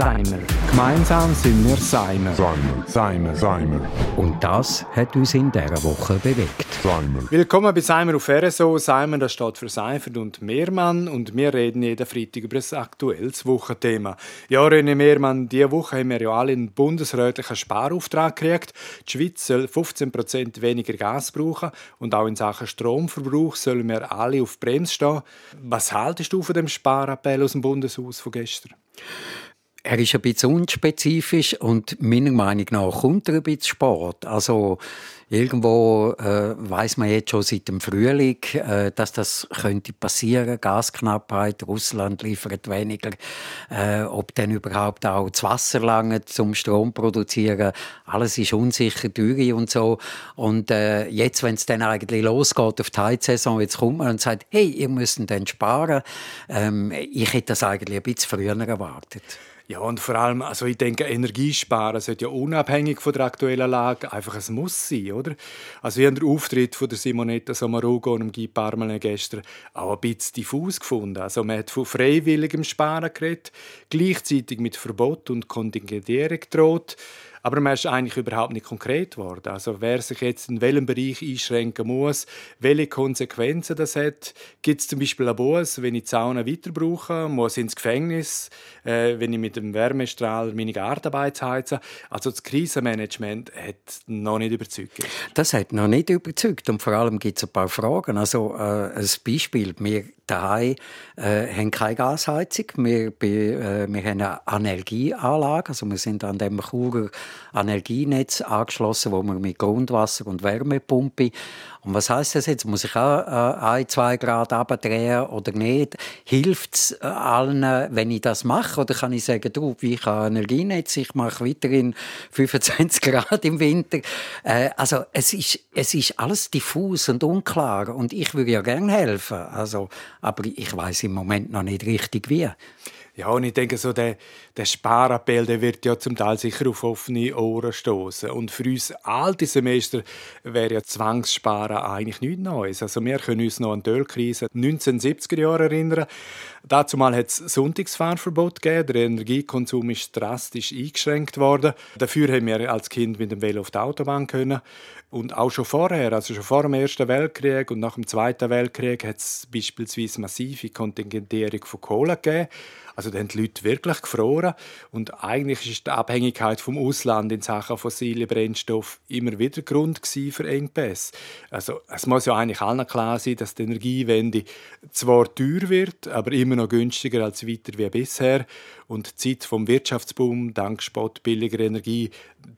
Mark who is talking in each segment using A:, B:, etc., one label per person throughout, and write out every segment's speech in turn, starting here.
A: Seimer. Gemeinsam sind wir Seimer.
B: Seimer.
A: Seimer.
B: Seimer.
C: Und das hat uns in dieser Woche bewegt.
B: Seimer.
A: Willkommen bei Seimer auf RSO. Seimer, das steht für Seifert und Mehrmann. Und wir reden jeden Freitag über ein aktuelles Wochenthema. Ja, René Mehrmann, diese Woche haben wir ja alle einen bundesrätlichen Sparauftrag gekriegt. Die Schweiz soll 15% weniger Gas brauchen. Und auch in Sachen Stromverbrauch sollen wir alle auf Brems stehen. Was haltest du von dem Sparappell aus dem Bundeshaus von gestern?
C: Er ist ein bisschen unspezifisch und meiner Meinung nach kommt er ein bisschen Sport. Also irgendwo äh, weiß man jetzt schon seit dem Frühling, äh, dass das könnte passieren. Gasknappheit, Russland liefert weniger. Äh, ob dann überhaupt auch das Wasser lange zum Strom produzieren, alles ist unsicher, teuer und so. Und äh, jetzt, wenn es dann eigentlich losgeht auf die Heizsaison, jetzt kommt man und sagt, hey, ihr müsst dann sparen. Ähm, ich hätte das eigentlich ein bisschen früher erwartet.
A: Ja, und vor allem, also ich denke, Energiesparen sollte ja unabhängig von der aktuellen Lage einfach ein Muss sein, oder? Also ich habe den Auftritt von der Simonetta Sommarugo und Guy Parmelin gestern auch ein bisschen diffus gefunden. Also man hat von freiwilligem Sparen geredet, gleichzeitig mit Verbot und Kontingentierung droht. Aber man ist eigentlich überhaupt nicht konkret geworden. Also wer sich jetzt in welchem Bereich einschränken muss, welche Konsequenzen das hat. Gibt es zum Beispiel einen Bus, wenn ich die Sauna weiter brauche, muss ins Gefängnis, äh, wenn ich mit dem Wärmestrahl meine Gartenarbeit heize. Also das Krisenmanagement hat noch nicht überzeugt.
C: Das hat noch nicht überzeugt und vor allem gibt es ein paar Fragen. Also äh, ein Beispiel, wir daheim äh, haben keine Gasheizung, wir, äh, wir haben eine Energieanlage, also wir sind an dem Churer Energienetz angeschlossen, wo man mit Grundwasser und Wärmepumpe und was heißt das jetzt? Muss ich auch äh, ein, zwei Grad abdrehen oder nicht? Hilft es äh, allen, wenn ich das mache? Oder kann ich sagen, du, ich habe Energienetz, ich mache weiterhin 25 Grad im Winter? Äh, also es ist, es ist alles diffus und unklar und ich würde ja gerne helfen. Also, aber ich weiß im Moment noch nicht richtig wie.
A: Ja, und ich denke, so der, der Sparappell der wird ja zum Teil sicher auf offene Ohren stoßen. Und für uns alte Semester wäre ja Zwangssparen eigentlich nichts Neues. Also wir können uns noch an die Ölkrise 1970er Jahre erinnern. Dazu mal hat es Sonntagsfahrverbot gegeben. Der Energiekonsum ist drastisch eingeschränkt worden. Dafür haben wir als Kind mit dem Velo auf die Autobahn können. Und auch schon vorher, also schon vor dem Ersten Weltkrieg und nach dem Zweiten Weltkrieg, hat es beispielsweise massive Kontingentierung von Kohle gegeben. Also da haben die Leute wirklich gefroren. Und eigentlich ist die Abhängigkeit vom Ausland in Sachen fossile Brennstoff immer wieder Grund für Engpässe. Also es muss ja eigentlich allen klar sein, dass die Energiewende zwar teuer wird, aber immer noch günstiger als weiter wie bisher. Und die Zeit vom Wirtschaftsboom dank spottbilliger Energie,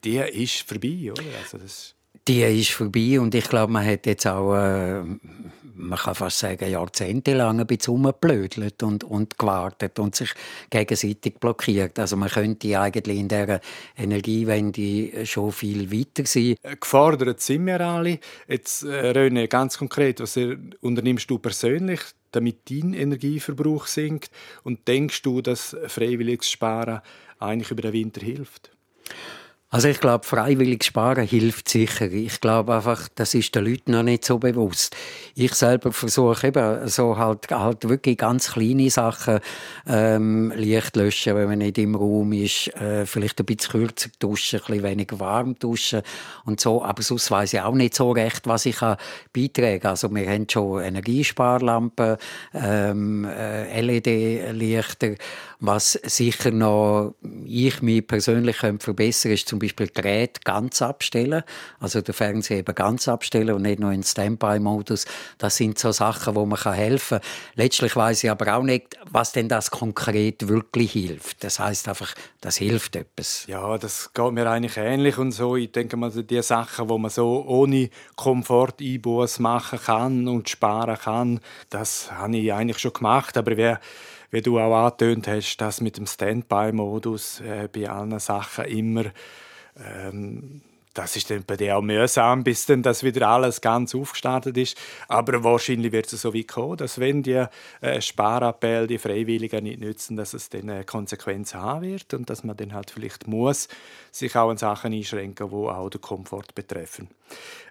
A: die ist vorbei, oder? Also das
C: die ist vorbei und ich glaube, man hat jetzt auch, äh, man kann fast sagen, jahrzehntelang ein bisschen rumgeblödelt und, und gewartet und sich gegenseitig blockiert. Also man könnte eigentlich in dieser Energiewende schon viel weiter sein.
A: Äh, gefordert sind wir alle. Jetzt, äh, René, ganz konkret, was unternimmst du persönlich, damit dein Energieverbrauch sinkt? Und denkst du, dass freiwilliges Sparen eigentlich über den Winter hilft?
C: Also ich glaube, freiwillig sparen hilft sicher. Ich glaube einfach, das ist den Leuten noch nicht so bewusst. Ich selber versuche eben so halt, halt wirklich ganz kleine Sachen ähm, Licht löschen, wenn man nicht im Raum ist, äh, vielleicht ein bisschen kürzer duschen, ein bisschen weniger warm duschen und so. Aber sonst weiß ich auch nicht so recht, was ich kann beitragen. Also wir haben schon Energiesparlampen, ähm, äh, LED-Lichter. Was sicher noch ich mich persönlich verbessern könnte, ist zum Beispiel Gerät ganz abstellen, also den Fernseher eben ganz abstellen und nicht nur in Standby-Modus. Das sind so Sachen, wo man helfen kann. Letztlich weiß ich aber auch nicht, was denn das konkret wirklich hilft. Das heißt einfach, das hilft etwas.
A: Ja, das geht mir eigentlich ähnlich und so. Ich denke mal, die Sachen, wo man so ohne Komfort-Einbuß machen kann und sparen kann, das habe ich eigentlich schon gemacht. Aber wer wie du auch angetönt hast, dass mit dem Standby-Modus äh, bei allen Sachen immer ähm, das ist dann bei dir auch mühsam, bis dann das wieder alles ganz aufgestartet ist. Aber wahrscheinlich wird es so weit kommen, dass wenn die äh, Sparappell die Freiwilligen nicht nützen, dass es dann eine Konsequenz haben wird und dass man dann halt vielleicht muss sich auch an Sachen einschränken, die auch den Komfort betreffen.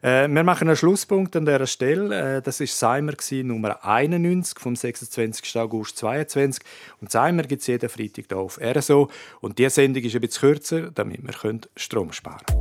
A: Äh, wir machen einen Schlusspunkt an dieser Stelle. Äh, das ist Seimer Nummer 91 vom 26. August 2022 und Seimer gibt es jeden Freitag hier auf RSO und diese Sendung ist ein bisschen kürzer, damit wir Strom sparen können.